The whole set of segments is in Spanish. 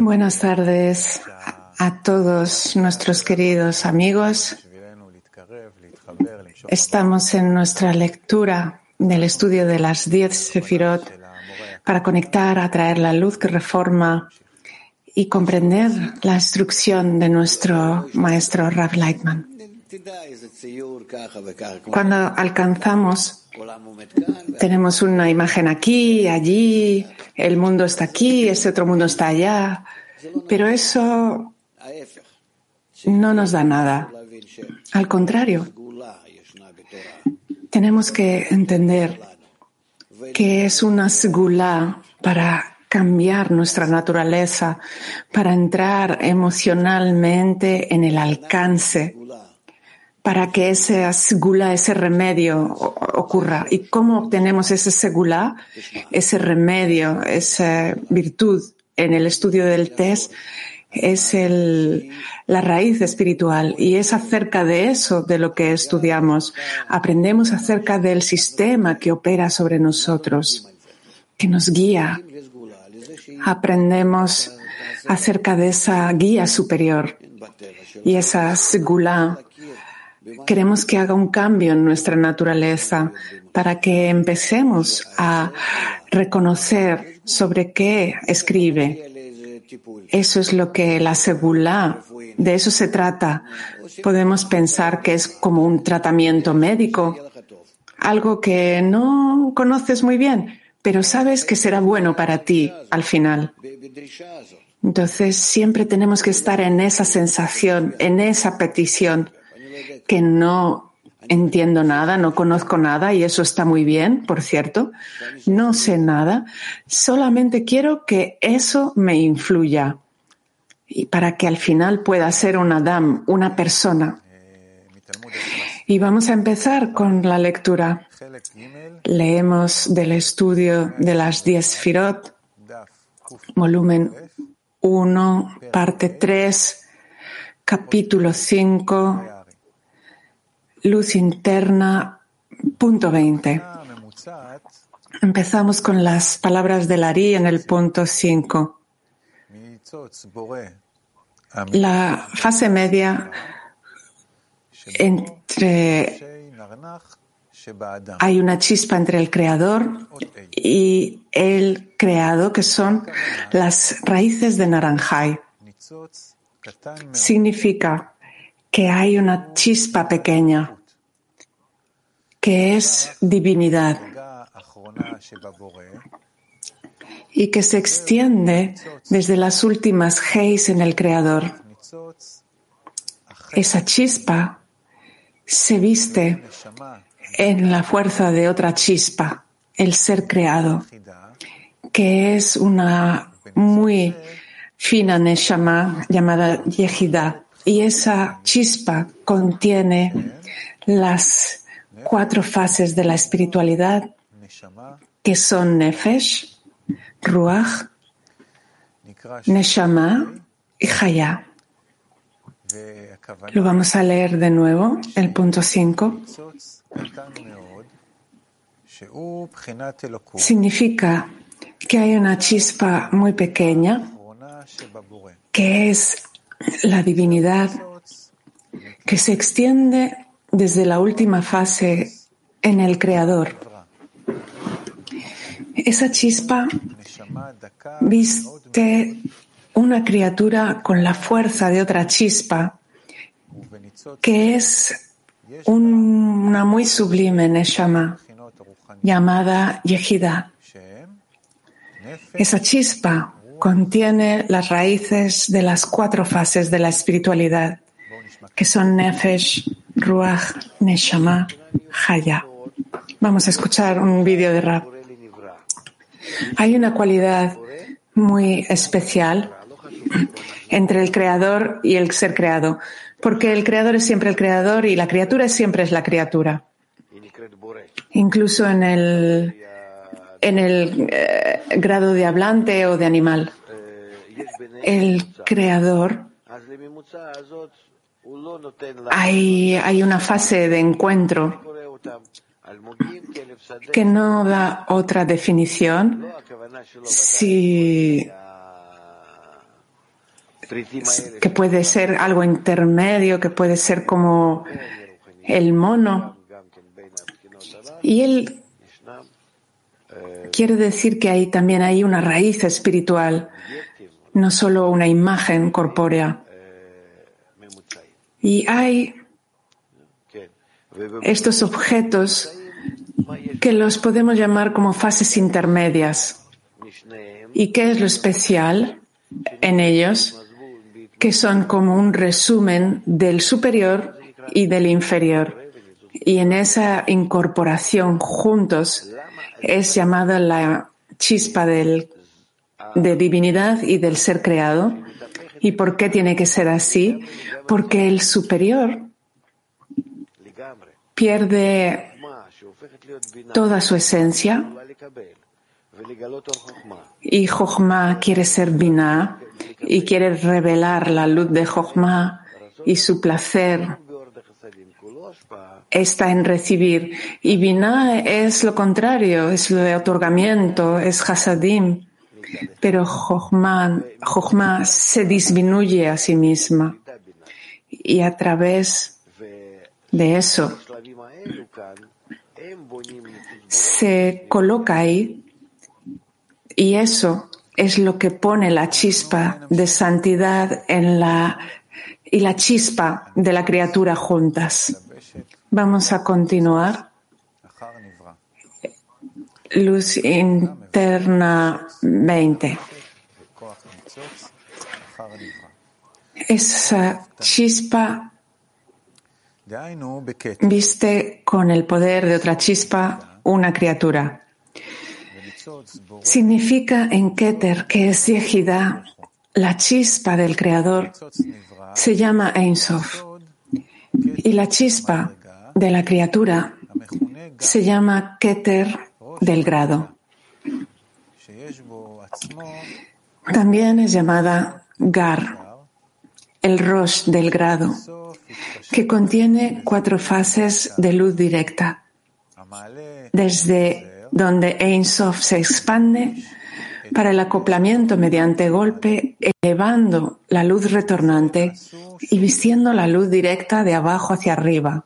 Buenas tardes a todos nuestros queridos amigos. Estamos en nuestra lectura del estudio de las diez Sefirot para conectar, atraer la luz que reforma y comprender la instrucción de nuestro maestro Rav Leitman. Cuando alcanzamos, tenemos una imagen aquí, allí, el mundo está aquí, ese otro mundo está allá, pero eso no nos da nada. Al contrario, tenemos que entender que es una segula para cambiar nuestra naturaleza, para entrar emocionalmente en el alcance para que ese segula, ese remedio ocurra. ¿Y cómo obtenemos ese segula, ese remedio, esa virtud en el estudio del test? Es la raíz espiritual y es acerca de eso de lo que estudiamos. Aprendemos acerca del sistema que opera sobre nosotros, que nos guía. Aprendemos acerca de esa guía superior y esa segula Queremos que haga un cambio en nuestra naturaleza para que empecemos a reconocer sobre qué escribe. Eso es lo que la segula, de eso se trata. Podemos pensar que es como un tratamiento médico, algo que no conoces muy bien, pero sabes que será bueno para ti al final. Entonces siempre tenemos que estar en esa sensación, en esa petición que no entiendo nada, no conozco nada y eso está muy bien, por cierto. No sé nada. Solamente quiero que eso me influya y para que al final pueda ser un Adam, una persona. Y vamos a empezar con la lectura. Leemos del estudio de las diez Firot, volumen 1, parte 3, capítulo 5 luz interna, punto 20. Empezamos con las palabras de Lari en el punto 5. La fase media entre hay una chispa entre el creador y el creado, que son las raíces de Naranjai. Significa que hay una chispa pequeña que es divinidad y que se extiende desde las últimas Geis en el Creador. Esa chispa se viste en la fuerza de otra chispa, el ser creado, que es una muy fina Neshama llamada Yehida. Y esa chispa contiene las cuatro fases de la espiritualidad que son Nefesh, Ruach, Neshama y Haya. Lo vamos a leer de nuevo, el punto 5. Significa que hay una chispa muy pequeña que es la divinidad que se extiende desde la última fase en el Creador. Esa chispa viste una criatura con la fuerza de otra chispa, que es una muy sublime Neshama, llamada Yehida. Esa chispa contiene las raíces de las cuatro fases de la espiritualidad, que son Nefesh, Ruach, Neshama, Haya. Vamos a escuchar un vídeo de rap. Hay una cualidad muy especial entre el creador y el ser creado, porque el creador es siempre el creador y la criatura siempre es la criatura. Incluso en el en el eh, grado de hablante o de animal. El creador, hay, hay una fase de encuentro que no da otra definición si que puede ser algo intermedio, que puede ser como el mono. Y él quiere decir que ahí también hay una raíz espiritual, no solo una imagen corpórea. Y hay estos objetos que los podemos llamar como fases intermedias. ¿Y qué es lo especial en ellos? Que son como un resumen del superior y del inferior. Y en esa incorporación juntos es llamada la chispa del, de divinidad y del ser creado. ¿Y por qué tiene que ser así? Porque el superior pierde toda su esencia y Jochma quiere ser Binah y quiere revelar la luz de Jochma y su placer está en recibir. Y Binah es lo contrario, es lo de otorgamiento, es Hasadim. Pero Jochma se disminuye a sí misma. Y a través de eso se coloca ahí y eso es lo que pone la chispa de santidad en la y la chispa de la criatura juntas. Vamos a continuar. Luz interna 20. Esa chispa viste con el poder de otra chispa una criatura. Significa en Keter que es Yehida, la chispa del Creador, se llama Ein Sof. Y la chispa de la criatura se llama Keter del grado. También es llamada Gar, el Rosh del grado, que contiene cuatro fases de luz directa, desde donde Ein Sof se expande para el acoplamiento mediante golpe, elevando la luz retornante y vistiendo la luz directa de abajo hacia arriba.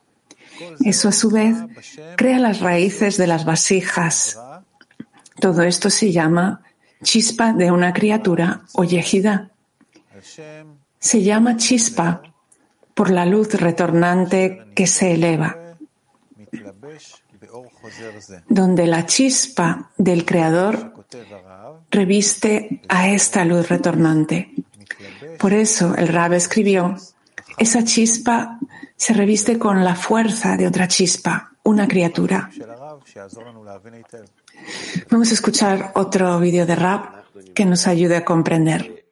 Eso a su vez crea las raíces de las vasijas. Todo esto se llama chispa de una criatura o yejida. Se llama chispa por la luz retornante que se eleva, donde la chispa del Creador reviste a esta luz retornante. Por eso el Rab escribió, esa chispa se reviste con la fuerza de otra chispa, una criatura. Vamos a escuchar otro vídeo de Rab que nos ayude a comprender.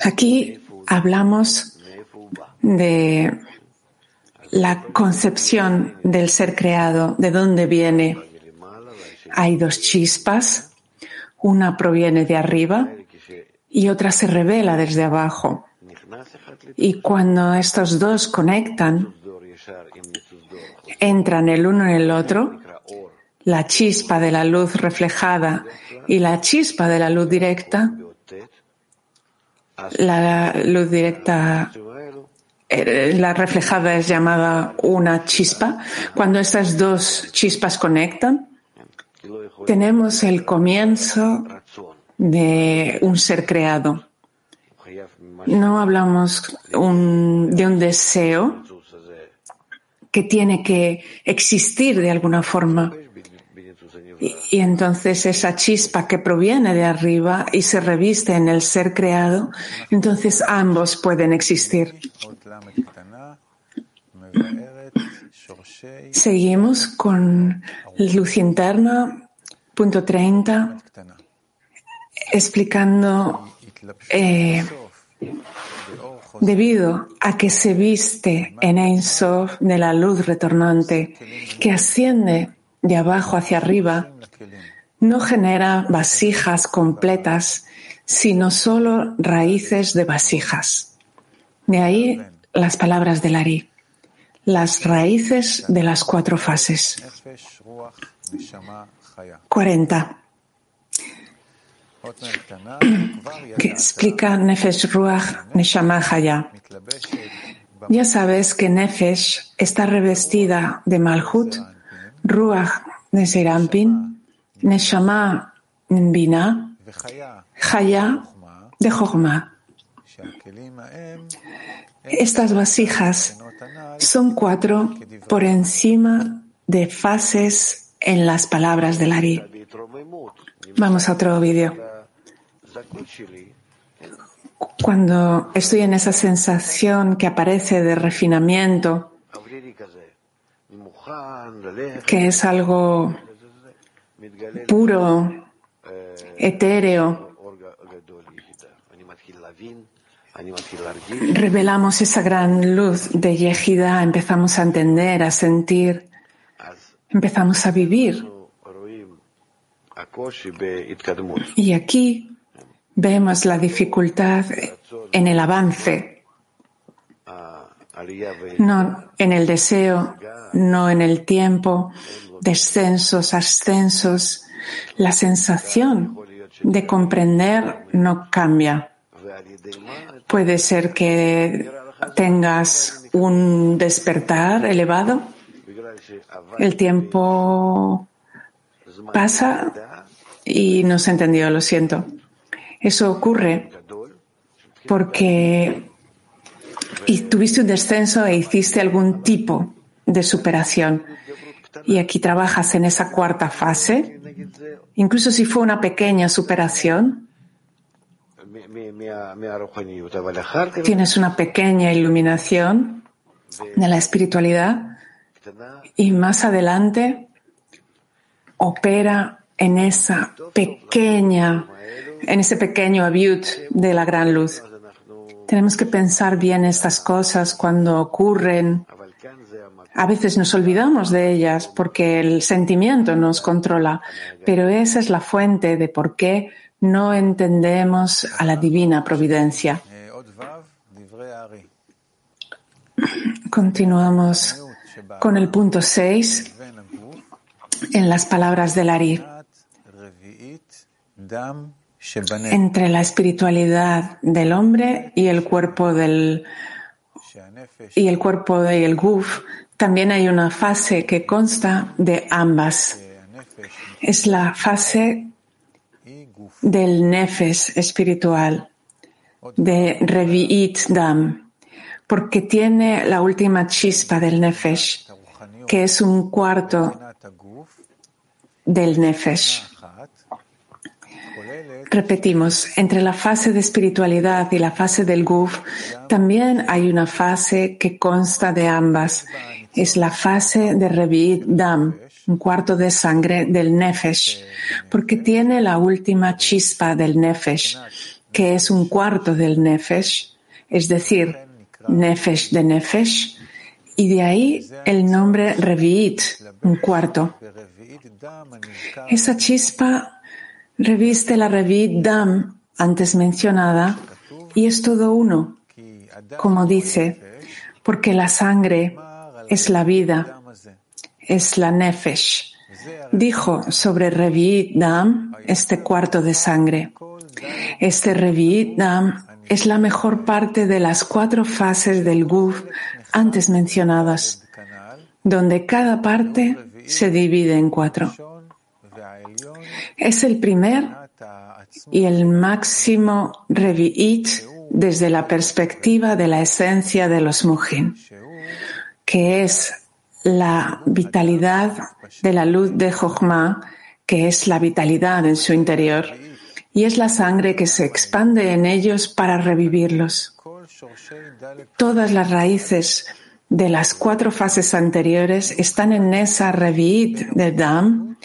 Aquí hablamos de la concepción del ser creado, de dónde viene. Hay dos chispas, una proviene de arriba y otra se revela desde abajo. Y cuando estos dos conectan, entran el uno en el otro, la chispa de la luz reflejada y la chispa de la luz directa, la luz directa, eh, la reflejada es llamada una chispa. Cuando estas dos chispas conectan, tenemos el comienzo de un ser creado. No hablamos de un deseo que tiene que existir de alguna forma. Y, entonces esa chispa que proviene de arriba y se reviste en el ser creado, entonces ambos pueden existir. Seguimos con luz interna, punto 30, explicando eh, debido a que se viste en Ein Sof de la luz retornante que asciende de abajo hacia arriba, no genera vasijas completas, sino solo raíces de vasijas. De ahí las palabras de Lari. las raíces de las cuatro fases. 40. Que explica Nefesh Ruach Neshama Haya. Ya sabes que Nefesh está revestida de Malhut, Ruach de Serampin, Neshama Bina, Haya de Jochma. Estas vasijas son cuatro por encima de fases en las palabras del Ari. Vamos a otro vídeo. Cuando estoy en esa sensación que aparece de refinamiento, que es algo puro, etéreo, revelamos esa gran luz de Yehida, empezamos a entender, a sentir, empezamos a vivir. Y aquí vemos la dificultad en el avance, no en el deseo, no en el tiempo, descensos, ascensos. La sensación de comprender no cambia. Puede ser que tengas un despertar elevado. El tiempo pasa y no se entendió, lo siento. Eso ocurre porque tuviste un descenso e hiciste algún tipo de superación. Y aquí trabajas en esa cuarta fase, incluso si fue una pequeña superación, tienes una pequeña iluminación de la espiritualidad y más adelante opera en esa pequeña, en ese pequeño aviut de la gran luz. Tenemos que pensar bien estas cosas cuando ocurren. A veces nos olvidamos de ellas porque el sentimiento nos controla, pero esa es la fuente de por qué no entendemos a la divina providencia. Continuamos con el punto 6 en las palabras del Ari. Entre la espiritualidad del hombre y el cuerpo del y el cuerpo del Guf. También hay una fase que consta de ambas. Es la fase del nefes espiritual, de Revi'it Dam, porque tiene la última chispa del nefesh, que es un cuarto del nefesh. Repetimos, entre la fase de espiritualidad y la fase del guf, también hay una fase que consta de ambas. Es la fase de Revi'it Dam, un cuarto de sangre del Nefesh, porque tiene la última chispa del Nefesh, que es un cuarto del Nefesh, es decir, Nefesh de Nefesh, y de ahí el nombre Revi'it, un cuarto. Esa chispa reviste la Revi'it Dam antes mencionada y es todo uno, como dice, porque la sangre es la vida es la Nefesh. Dijo sobre Revi'it Dam, este cuarto de sangre. Este Revi'it Dam es la mejor parte de las cuatro fases del Guf antes mencionadas, donde cada parte se divide en cuatro. Es el primer y el máximo Revi'it desde la perspectiva de la esencia de los Mujin, que es la vitalidad de la luz de Jochma, que es la vitalidad en su interior, y es la sangre que se expande en ellos para revivirlos. Todas las raíces de las cuatro fases anteriores están en esa revit de Dam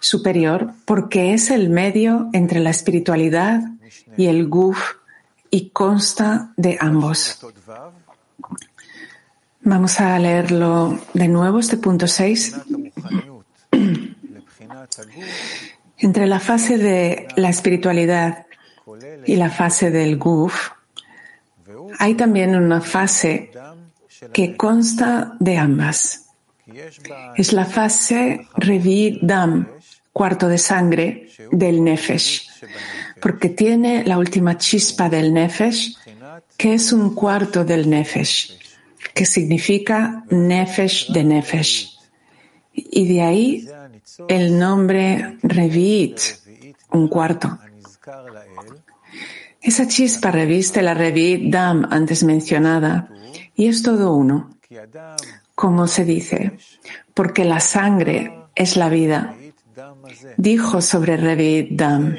superior porque es el medio entre la espiritualidad y el Guf y consta de ambos. Vamos a leerlo de nuevo, este punto 6. Entre la fase de la espiritualidad y la fase del guf, hay también una fase que consta de ambas. Es la fase Revi Dam, cuarto de sangre del Nefesh, porque tiene la última chispa del Nefesh, que es un cuarto del Nefesh, que significa Nefesh de Nefesh. Y de ahí el nombre Revit, un cuarto. Esa chispa reviste la Revit Dam antes mencionada y es todo uno. Como se dice, porque la sangre es la vida. Dijo sobre Revit Dam.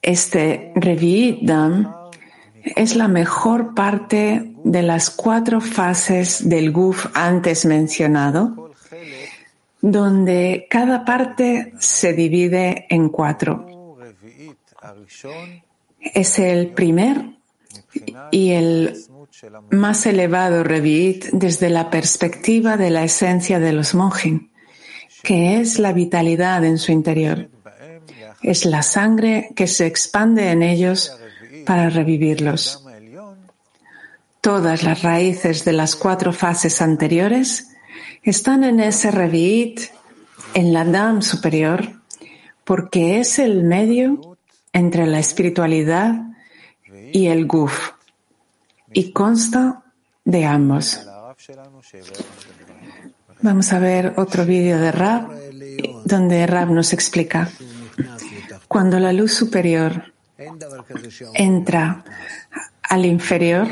Este Revit Dam es la mejor parte de las cuatro fases del Guf antes mencionado, donde cada parte se divide en cuatro. Es el primer y el más elevado Revit desde la perspectiva de la esencia de los monjin, que es la vitalidad en su interior. Es la sangre que se expande en ellos para revivirlos. Todas las raíces de las cuatro fases anteriores están en ese Revit, en la Dam superior, porque es el medio entre la espiritualidad y el Guf, y consta de ambos. Vamos a ver otro vídeo de Rab, donde Rab nos explica. Cuando la luz superior entra al inferior,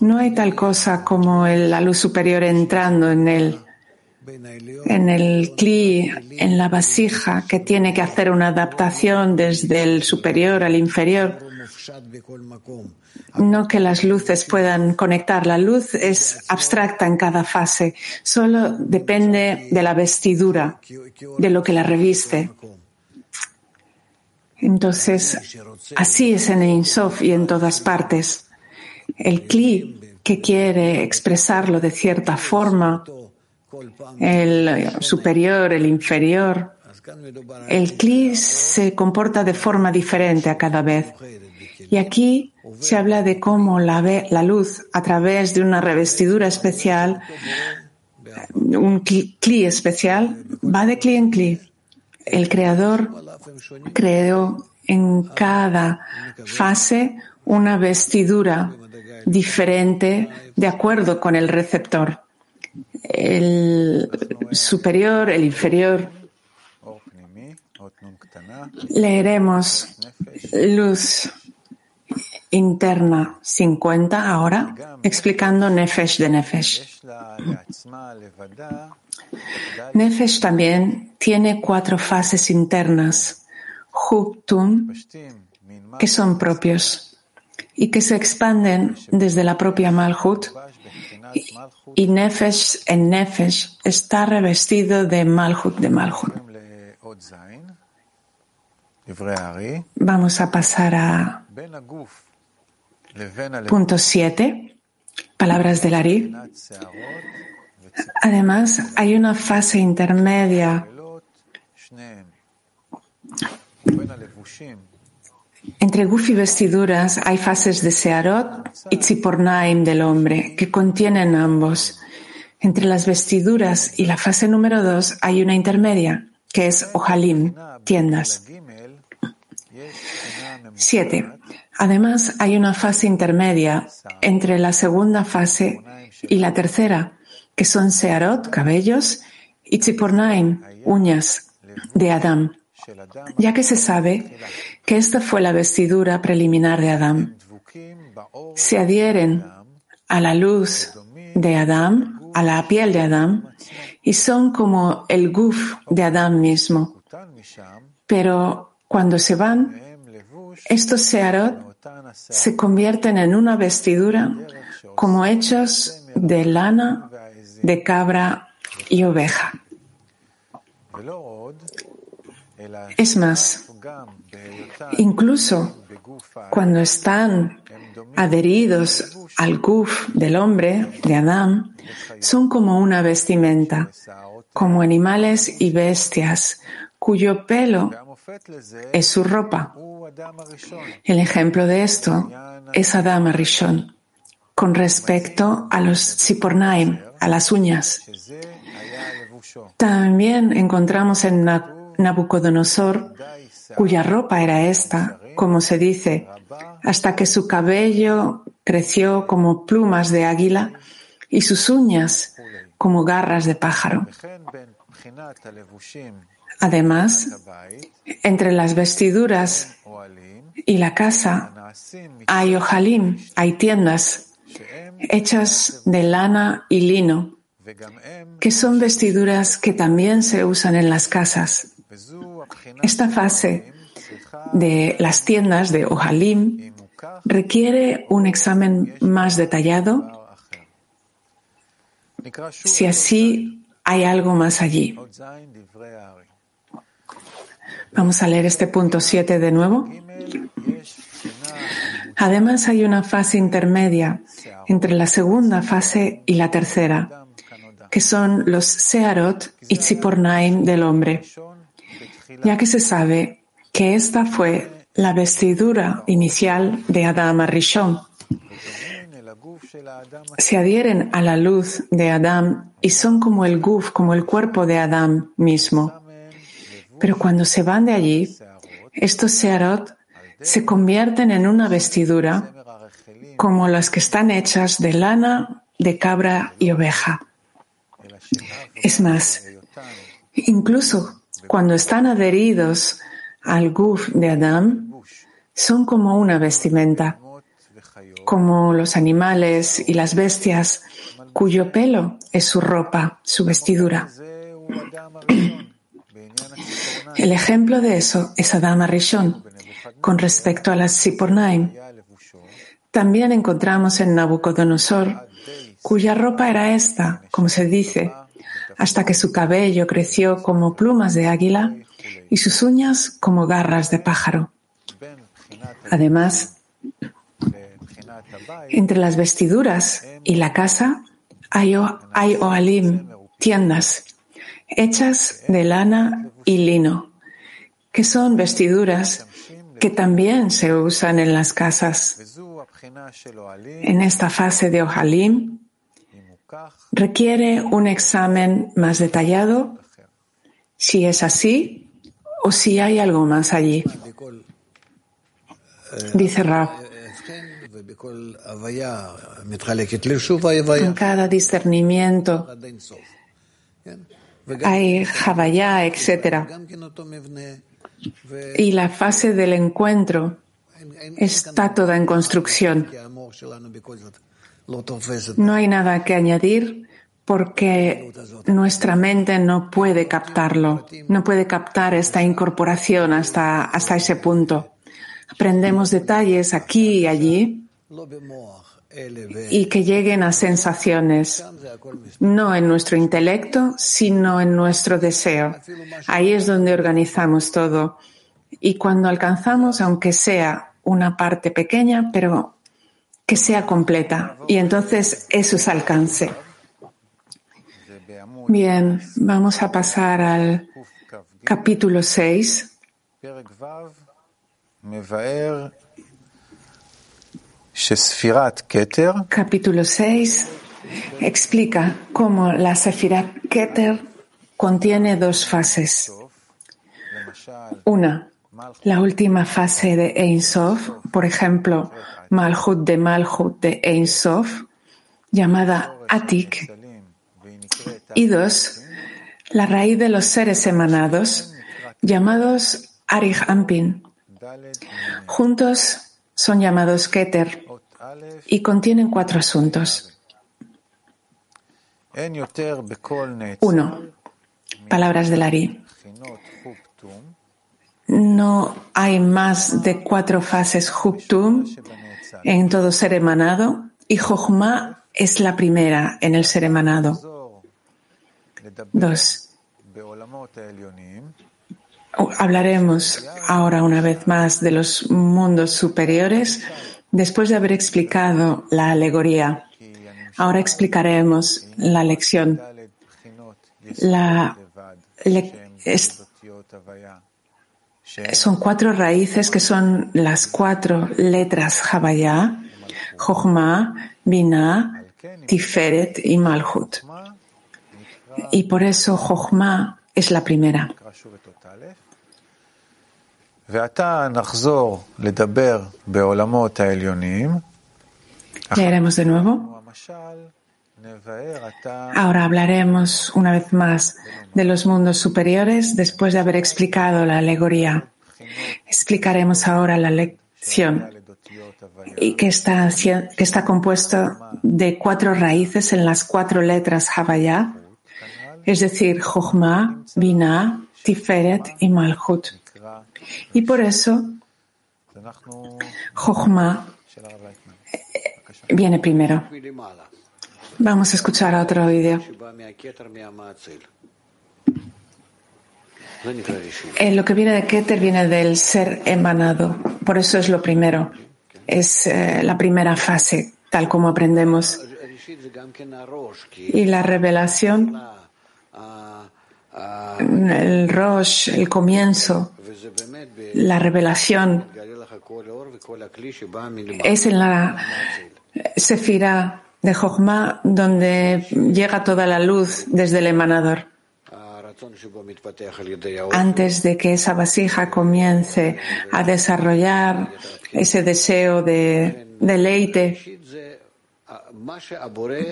no hay tal cosa como la luz superior entrando en el, en el cli, en la vasija, que tiene que hacer una adaptación desde el superior al inferior. No que las luces puedan conectar. La luz es abstracta en cada fase. Solo depende de la vestidura, de lo que la reviste. Entonces, así es en Insof y en todas partes. El Kli que quiere expresarlo de cierta forma, el superior, el inferior, el Kli se comporta de forma diferente a cada vez. Y aquí se habla de cómo la, luz, a través de una revestidura especial, un Kli especial, va de Kli en Kli. El creador creó en cada fase una vestidura diferente de acuerdo con el receptor. El superior, el inferior. Leeremos luz interna 50 ahora, explicando Nefesh de Nefesh. Nefesh también tiene cuatro fases internas, Huptum, que son propios y que se expanden desde la propia Malhut. Y Nefesh en Nefesh está revestido de Malhut de Malhut. Vamos a pasar a punto 7, palabras del Ari. Además, hay una fase intermedia entre Guf y vestiduras hay fases de Searot y Tzipornaim del hombre que contienen ambos. Entre las vestiduras y la fase número dos hay una intermedia que es Ojalim, tiendas. 7. Además, hay una fase intermedia entre la segunda fase y la tercera, que son Searot, cabellos, y Tzipornaim, uñas, de Adam, ya que se sabe que esta fue la vestidura preliminar de Adam. Se adhieren a la luz de Adam, a la piel de Adam, y son como el guf de Adam mismo. Pero cuando se van, estos searot se convierten en una vestidura como hechos de lana de cabra y oveja. Es más, incluso cuando están adheridos al guf del hombre, de Adán, son como una vestimenta, como animales y bestias, cuyo pelo es su ropa. El ejemplo de esto es Adam Rishon. con respecto a los Sipornaim, a las uñas. También encontramos en Nabucodonosor, cuya ropa era esta, como se dice, hasta que su cabello creció como plumas de águila y sus uñas como garras de pájaro. Además, entre las vestiduras y la casa hay ojalim, hay tiendas hechas de lana y lino, que son vestiduras que también se usan en las casas. Esta fase de las tiendas de ojalim requiere un examen más detallado si así hay algo más allí. Vamos a leer este punto 7 de nuevo. Además, hay una fase intermedia entre la segunda fase y la tercera, que son los Searot y Tzipornaim del hombre, ya que se sabe que esta fue la vestidura inicial de Adam Arishon. Se adhieren a la luz de Adam y son como el guf, como el cuerpo de Adam mismo. Pero cuando se van de allí, estos Searot se convierten en una vestidura como las que están hechas de lana, de cabra y oveja. Es más, incluso cuando están adheridos al guf de Adán, son como una vestimenta, como los animales y las bestias cuyo pelo es su ropa, su vestidura. El ejemplo de eso es Adam Arishon, con respecto a las Sipornaim. También encontramos en Nabucodonosor, cuya ropa era esta, como se dice, hasta que su cabello creció como plumas de águila y sus uñas como garras de pájaro. Además, entre las vestiduras y la casa hay, hay oalim, tiendas, hechas de lana y lino, que son vestiduras que también se usan en las casas. En esta fase de Ohalim requiere un examen más detallado si es así o si hay algo más allí. Dice Rab. En cada discernimiento hay Javayá, etc. Y la fase del encuentro está toda en construcción. No hay nada que añadir porque nuestra mente no puede captarlo, no puede captar esta incorporación hasta, hasta ese punto. Aprendemos detalles aquí y allí y que lleguen a sensaciones, no en nuestro intelecto, sino en nuestro deseo. Ahí es donde organizamos todo. Y cuando alcanzamos, aunque sea una parte pequeña, pero que sea completa. Y entonces eso es alcance. Bien, vamos a pasar al capítulo 6. Capítulo 6 explica cómo la Sefirat Keter contiene dos fases. Una, la última fase de Ein Sof, por ejemplo, Malhut de Malhut de Ein Sof, llamada Atik. Y dos, la raíz de los seres emanados, llamados Arich Ampin. Juntos son llamados Keter y contienen cuatro asuntos. Uno, palabras del Ari. No hay más de cuatro fases Huptum en todo ser emanado y Jochma es la primera en el ser emanado. Dos. Hablaremos ahora una vez más de los mundos superiores después de haber explicado la alegoría. Ahora explicaremos la lección. Son cuatro raíces que son las cuatro letras Havaya, Jochma, Binah, Tiferet y Malhut. Y por eso Jochma es la primera. Leeremos de nuevo. Ahora hablaremos una vez más de los mundos superiores después de haber explicado la alegoría. Explicaremos ahora la lección y que está, que está compuesto de cuatro raíces en las cuatro letras Havaya, es decir, Jochma, Binah, Tiferet y Malchut. Y por eso, Jochma viene primero. Vamos a escuchar otro vídeo. Eh, lo que viene de Keter viene del ser emanado. Por eso es lo primero. Es eh, la primera fase, tal como aprendemos. Y la revelación, el Rosh, el comienzo, la revelación, es en la Sefira de Jochma donde llega toda la luz desde el emanador. Antes de que esa vasija comience a desarrollar ese deseo de deleite,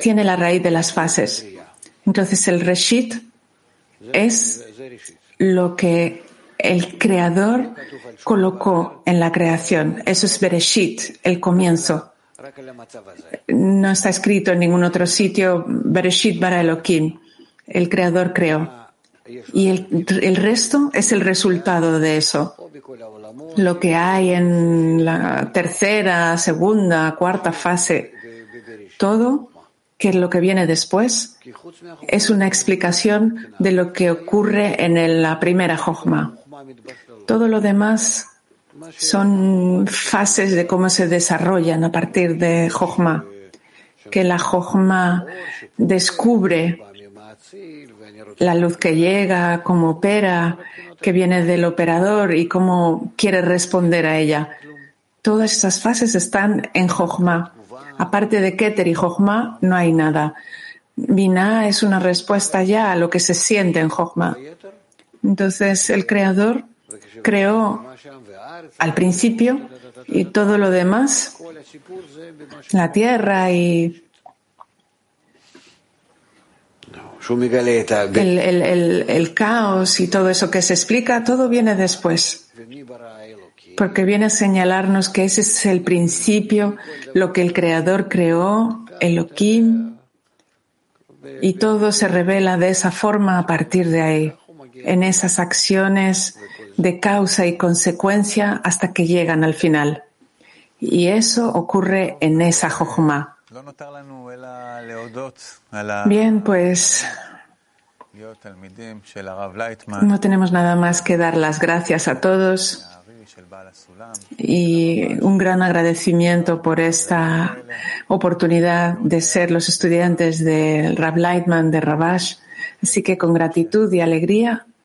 tiene la raíz de las fases. Entonces el Reshit es lo que el creador colocó en la creación. Eso es Bereshit, el comienzo. No está escrito en ningún otro sitio Bereshit bara Elohim. El creador creó. Y el, el, resto es el resultado de eso. Lo que hay en la tercera, segunda, cuarta fase, todo que lo que viene después es una explicación de lo que ocurre en la primera Jochma. Todo lo demás son fases de cómo se desarrollan a partir de Jochma, que la Jochma descubre la luz que llega, cómo opera, que viene del operador y cómo quiere responder a ella. Todas esas fases están en Jochma. Aparte de Keter y Jochma, no hay nada. Binah es una respuesta ya a lo que se siente en Jochma. Entonces, el creador creó al principio y todo lo demás, la tierra y el, caos y todo eso que se explica, todo viene después. Porque viene a señalarnos que ese es el principio, lo que el Creador creó, Elohim, y todo se revela de esa forma a partir de ahí, en esas acciones de causa y consecuencia hasta que llegan al final. Y eso ocurre en esa Jochma. Bien, pues no tenemos nada más que dar las gracias a todos y un gran agradecimiento por esta oportunidad de ser los estudiantes del Rab Lightman de Rabash. Así que con gratitud y alegría